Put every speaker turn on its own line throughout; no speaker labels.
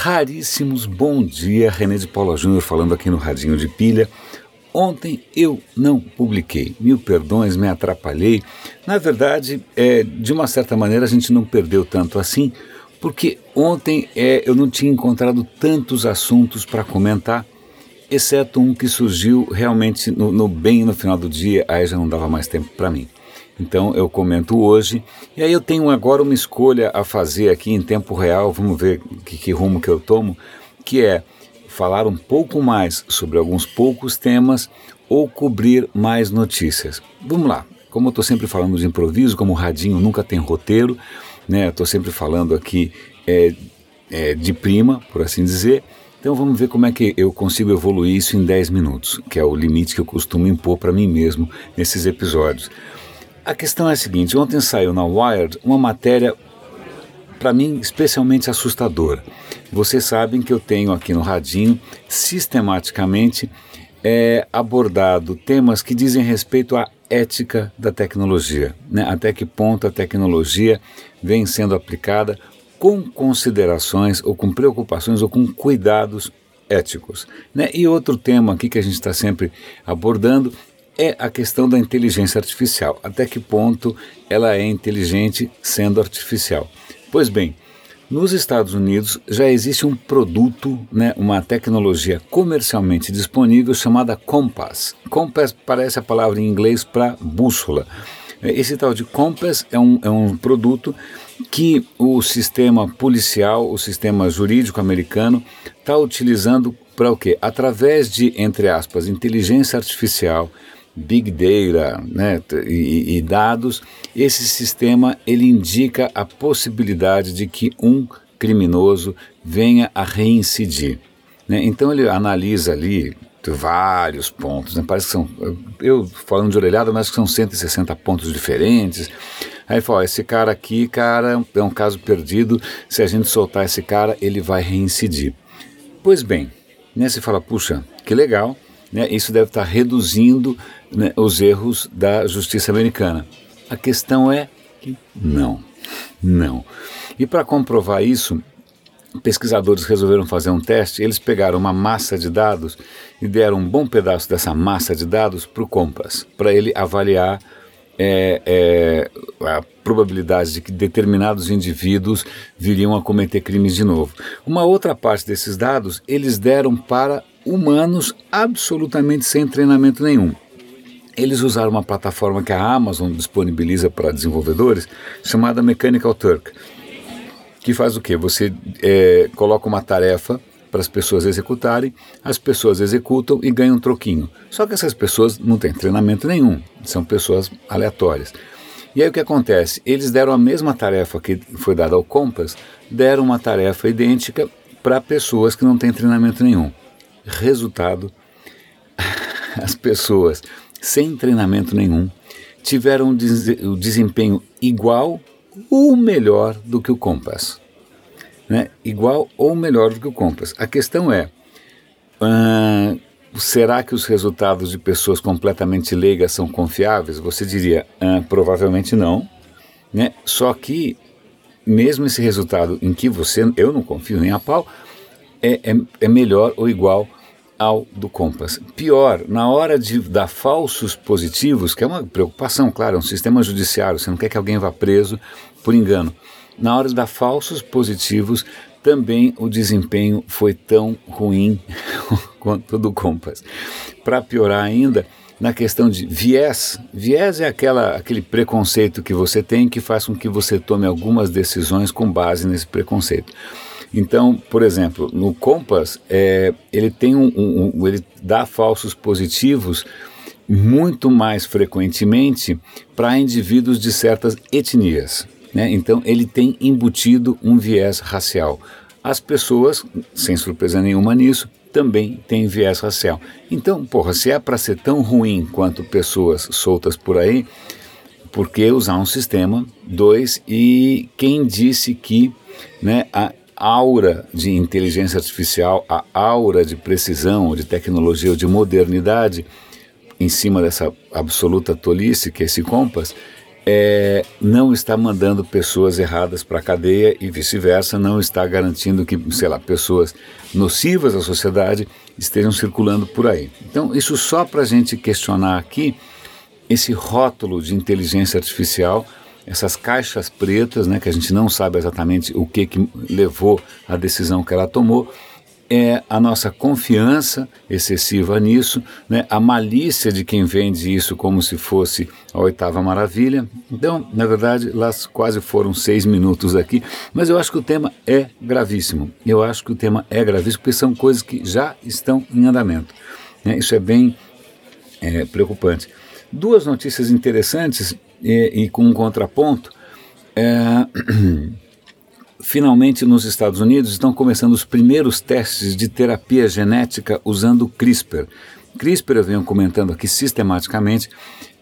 raríssimos. Bom dia, René de Paula Júnior falando aqui no Radinho de Pilha. Ontem eu não publiquei, mil perdões, me atrapalhei. Na verdade, é, de uma certa maneira a gente não perdeu tanto assim, porque ontem é, eu não tinha encontrado tantos assuntos para comentar, exceto um que surgiu realmente no, no bem no final do dia, aí já não dava mais tempo para mim. Então eu comento hoje. E aí eu tenho agora uma escolha a fazer aqui em tempo real, vamos ver que, que rumo que eu tomo, que é falar um pouco mais sobre alguns poucos temas ou cobrir mais notícias. Vamos lá. Como eu estou sempre falando de improviso, como o radinho nunca tem roteiro, né? Estou sempre falando aqui é, é, de prima, por assim dizer. Então vamos ver como é que eu consigo evoluir isso em 10 minutos, que é o limite que eu costumo impor para mim mesmo nesses episódios. A questão é a seguinte: ontem saiu na Wired uma matéria, para mim, especialmente assustadora. Vocês sabem que eu tenho aqui no Radinho, sistematicamente, é, abordado temas que dizem respeito à ética da tecnologia, né? até que ponto a tecnologia vem sendo aplicada com considerações ou com preocupações ou com cuidados éticos. Né? E outro tema aqui que a gente está sempre abordando é a questão da inteligência artificial. Até que ponto ela é inteligente sendo artificial? Pois bem, nos Estados Unidos já existe um produto, né, uma tecnologia comercialmente disponível chamada Compass. Compass parece a palavra em inglês para bússola. Esse tal de Compass é um, é um produto que o sistema policial, o sistema jurídico americano, está utilizando para o quê? Através de, entre aspas, inteligência artificial, big data né, e, e, dados, esse sistema ele indica a possibilidade de que um criminoso venha a reincidir. Né? Então ele analisa ali vários pontos, né? parece que são, eu falando de orelhada, mas que são 160 pontos diferentes. Aí fala, esse cara aqui, cara, é um caso perdido, se a gente soltar esse cara, ele vai reincidir. Pois bem, né, você fala, puxa, que legal, né, isso deve estar reduzindo né, os erros da justiça americana. A questão é que não, não. E para comprovar isso, pesquisadores resolveram fazer um teste. Eles pegaram uma massa de dados e deram um bom pedaço dessa massa de dados para o Compass, para ele avaliar é, é, a probabilidade de que determinados indivíduos viriam a cometer crimes de novo. Uma outra parte desses dados eles deram para humanos absolutamente sem treinamento nenhum. Eles usaram uma plataforma que a Amazon disponibiliza para desenvolvedores, chamada Mechanical Turk, que faz o quê? Você é, coloca uma tarefa para as pessoas executarem, as pessoas executam e ganham um troquinho. Só que essas pessoas não têm treinamento nenhum, são pessoas aleatórias. E aí o que acontece? Eles deram a mesma tarefa que foi dada ao Compass, deram uma tarefa idêntica para pessoas que não têm treinamento nenhum. Resultado: as pessoas sem treinamento nenhum tiveram o desempenho igual ou melhor do que o Compass. Né? Igual ou melhor do que o Compass. A questão é: uh, será que os resultados de pessoas completamente leigas são confiáveis? Você diria: uh, provavelmente não. Né? Só que, mesmo esse resultado em que você, eu não confio nem a pau, é, é, é melhor ou igual ao do Compass. Pior, na hora de dar falsos positivos, que é uma preocupação, claro, é um sistema judiciário, você não quer que alguém vá preso por engano. Na hora de dar falsos positivos, também o desempenho foi tão ruim quanto o do Compass. Para piorar ainda, na questão de viés, viés é aquela, aquele preconceito que você tem que faz com que você tome algumas decisões com base nesse preconceito. Então, por exemplo, no Compass, é, ele tem um, um, um, ele dá falsos positivos muito mais frequentemente para indivíduos de certas etnias. Né? Então, ele tem embutido um viés racial. As pessoas, sem surpresa nenhuma nisso, também têm viés racial. Então, porra, se é para ser tão ruim quanto pessoas soltas por aí, por que usar um sistema? Dois, e quem disse que né, a aura de inteligência artificial, a aura de precisão, de tecnologia ou de modernidade em cima dessa absoluta tolice que é esse Compass, é, não está mandando pessoas erradas para a cadeia e vice-versa, não está garantindo que, sei lá, pessoas nocivas à sociedade estejam circulando por aí. Então, isso só para a gente questionar aqui esse rótulo de inteligência artificial, essas caixas pretas, né, que a gente não sabe exatamente o que, que levou à decisão que ela tomou, é a nossa confiança excessiva nisso, né? a malícia de quem vende isso como se fosse a oitava maravilha. Então, na verdade, lá quase foram seis minutos aqui, mas eu acho que o tema é gravíssimo. Eu acho que o tema é gravíssimo porque são coisas que já estão em andamento. Né? Isso é bem é, preocupante. Duas notícias interessantes e, e com um contraponto. É, Finalmente, nos Estados Unidos, estão começando os primeiros testes de terapia genética usando CRISPR. CRISPR, eu venho comentando aqui sistematicamente,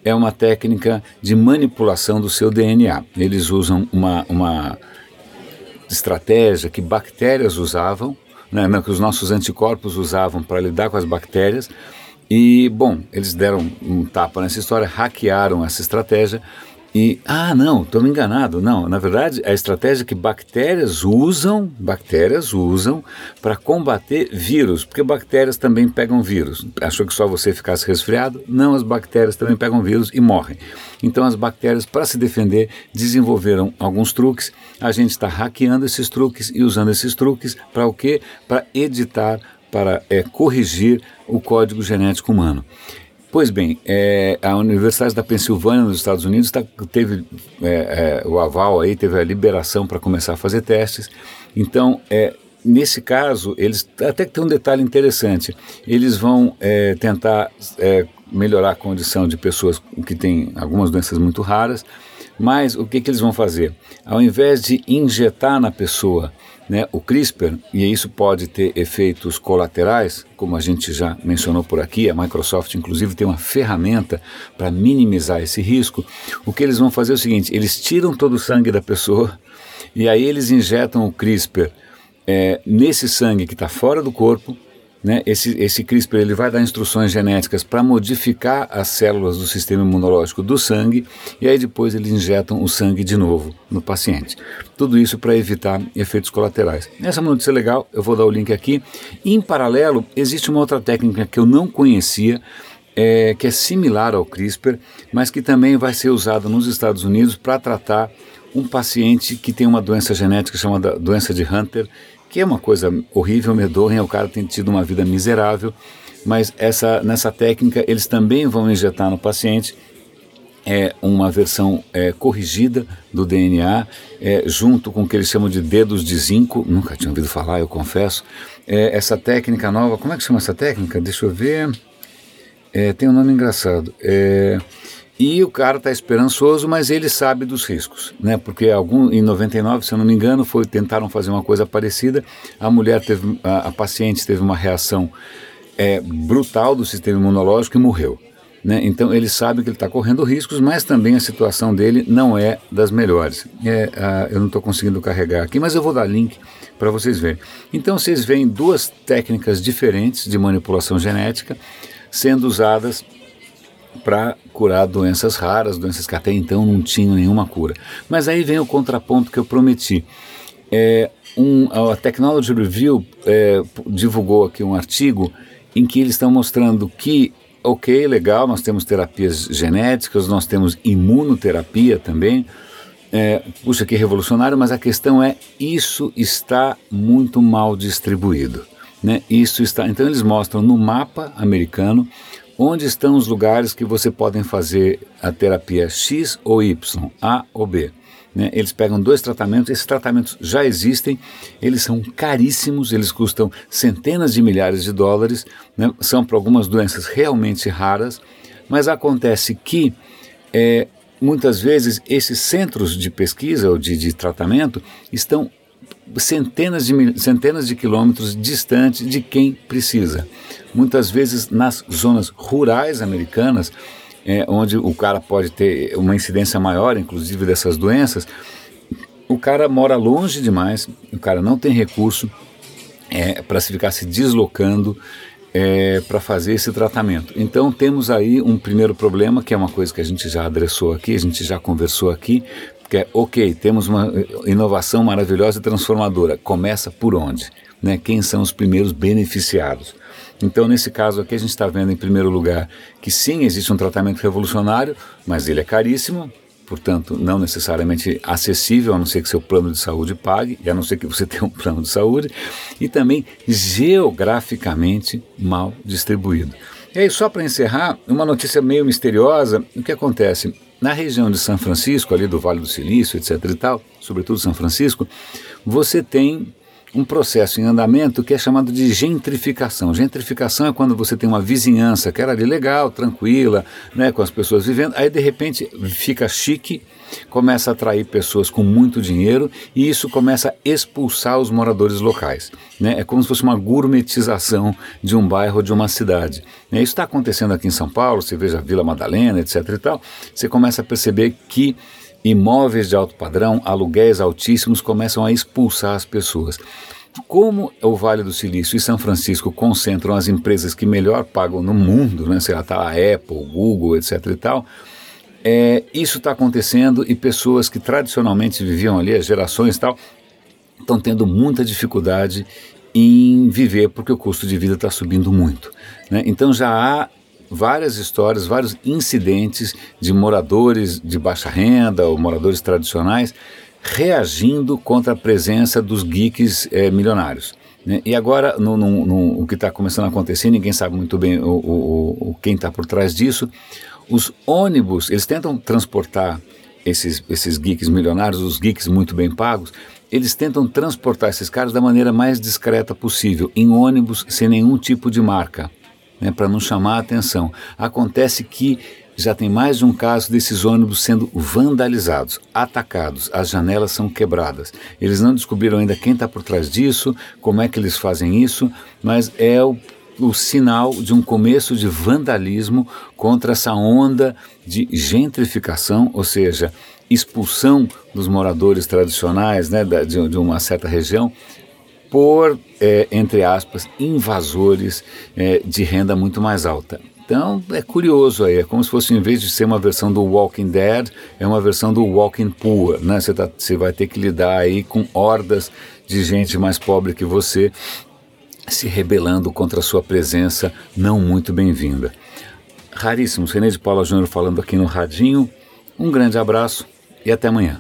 é uma técnica de manipulação do seu DNA. Eles usam uma, uma estratégia que bactérias usavam, né, que os nossos anticorpos usavam para lidar com as bactérias. E, bom, eles deram um tapa nessa história, hackearam essa estratégia e, ah, não, estou me enganado. Não, na verdade, a estratégia que bactérias usam, bactérias usam para combater vírus, porque bactérias também pegam vírus. Achou que só você ficasse resfriado? Não, as bactérias também pegam vírus e morrem. Então, as bactérias, para se defender, desenvolveram alguns truques. A gente está hackeando esses truques e usando esses truques para o quê? Para editar, para é, corrigir o código genético humano. Pois bem, é, a Universidade da Pensilvânia, nos Estados Unidos, tá, teve é, é, o aval aí, teve a liberação para começar a fazer testes. Então, é, nesse caso, eles até que tem um detalhe interessante. Eles vão é, tentar melhorar a condição de pessoas que têm algumas doenças muito raras, mas o que, que eles vão fazer? Ao invés de injetar na pessoa né, o CRISPR, e isso pode ter efeitos colaterais, como a gente já mencionou por aqui, a Microsoft inclusive tem uma ferramenta para minimizar esse risco. O que eles vão fazer é o seguinte: eles tiram todo o sangue da pessoa e aí eles injetam o CRISPR é, nesse sangue que está fora do corpo né, esse, esse CRISPR ele vai dar instruções genéticas para modificar as células do sistema imunológico do sangue e aí depois eles injetam o sangue de novo no paciente. Tudo isso para evitar efeitos colaterais. Essa é notícia legal, eu vou dar o link aqui. Em paralelo, existe uma outra técnica que eu não conhecia, é, que é similar ao CRISPR, mas que também vai ser usada nos Estados Unidos para tratar um paciente que tem uma doença genética chamada doença de Hunter que é uma coisa horrível, medonha, o cara tem tido uma vida miserável, mas essa, nessa técnica eles também vão injetar no paciente é uma versão é, corrigida do DNA, é, junto com o que eles chamam de dedos de zinco, nunca tinha ouvido falar, eu confesso. É, essa técnica nova, como é que chama essa técnica? Deixa eu ver. É, tem um nome engraçado. É, e o cara está esperançoso, mas ele sabe dos riscos, né? Porque algum, em 99, se eu não me engano, foi tentaram fazer uma coisa parecida. A mulher teve, a, a paciente teve uma reação é, brutal do sistema imunológico e morreu. Né? Então ele sabe que ele está correndo riscos, mas também a situação dele não é das melhores. É, a, eu não estou conseguindo carregar aqui, mas eu vou dar link para vocês verem. Então vocês veem duas técnicas diferentes de manipulação genética sendo usadas para curar doenças raras, doenças que até então não tinham nenhuma cura. Mas aí vem o contraponto que eu prometi. É, um, a Technology Review é, divulgou aqui um artigo em que eles estão mostrando que, ok, legal, nós temos terapias genéticas, nós temos imunoterapia também, é, puxa que revolucionário, mas a questão é, isso está muito mal distribuído. Né? Isso está, então eles mostram no mapa americano onde estão os lugares que você podem fazer a terapia X ou Y, A ou B. Né? Eles pegam dois tratamentos, esses tratamentos já existem, eles são caríssimos, eles custam centenas de milhares de dólares, né? são para algumas doenças realmente raras, mas acontece que é, muitas vezes esses centros de pesquisa ou de, de tratamento estão centenas de, centenas de quilômetros distante de quem precisa. Muitas vezes nas zonas rurais americanas, é, onde o cara pode ter uma incidência maior, inclusive dessas doenças, o cara mora longe demais, o cara não tem recurso é, para se ficar se deslocando é, para fazer esse tratamento. Então temos aí um primeiro problema, que é uma coisa que a gente já adressou aqui, a gente já conversou aqui, que é, ok, temos uma inovação maravilhosa e transformadora, começa por onde? Né? Quem são os primeiros beneficiados? Então, nesse caso aqui, a gente está vendo, em primeiro lugar, que sim, existe um tratamento revolucionário, mas ele é caríssimo, portanto, não necessariamente acessível, a não ser que seu plano de saúde pague, e a não ser que você tenha um plano de saúde, e também geograficamente mal distribuído. E aí, só para encerrar, uma notícia meio misteriosa: o que acontece? Na região de São Francisco, ali do Vale do Silício, etc. e tal, sobretudo São Francisco, você tem um processo em andamento que é chamado de gentrificação. Gentrificação é quando você tem uma vizinhança que era ali legal, tranquila, né, com as pessoas vivendo, aí de repente fica chique, começa a atrair pessoas com muito dinheiro e isso começa a expulsar os moradores locais. Né? É como se fosse uma gourmetização de um bairro ou de uma cidade. Né? Isso está acontecendo aqui em São Paulo, você veja a Vila Madalena, etc. e tal, você começa a perceber que imóveis de alto padrão, aluguéis altíssimos começam a expulsar as pessoas. Como o Vale do Silício e São Francisco concentram as empresas que melhor pagam no mundo, né, sei lá, tá a Apple, Google, etc e tal, é, isso está acontecendo e pessoas que tradicionalmente viviam ali, as gerações e tal, estão tendo muita dificuldade em viver porque o custo de vida está subindo muito. Né? Então já há várias histórias, vários incidentes de moradores de baixa renda ou moradores tradicionais reagindo contra a presença dos geeks é, milionários. Né? E agora, no, no, no, o que está começando a acontecer, ninguém sabe muito bem o, o, o quem está por trás disso. Os ônibus, eles tentam transportar esses, esses geeks milionários, os geeks muito bem pagos, eles tentam transportar esses caras da maneira mais discreta possível, em ônibus sem nenhum tipo de marca né, para não chamar a atenção. Acontece que já tem mais de um caso desses ônibus sendo vandalizados, atacados, as janelas são quebradas. Eles não descobriram ainda quem está por trás disso, como é que eles fazem isso, mas é o, o sinal de um começo de vandalismo contra essa onda de gentrificação, ou seja, expulsão dos moradores tradicionais né, de, de uma certa região por, é, entre aspas, invasores é, de renda muito mais alta. Então é curioso aí, é como se fosse, em vez de ser uma versão do Walking Dead, é uma versão do Walking Poor, né? Você, tá, vai ter que lidar aí com hordas de gente mais pobre que você se rebelando contra a sua presença não muito bem-vinda. Raríssimos, René de Paula Júnior falando aqui no Radinho. Um grande abraço e até amanhã.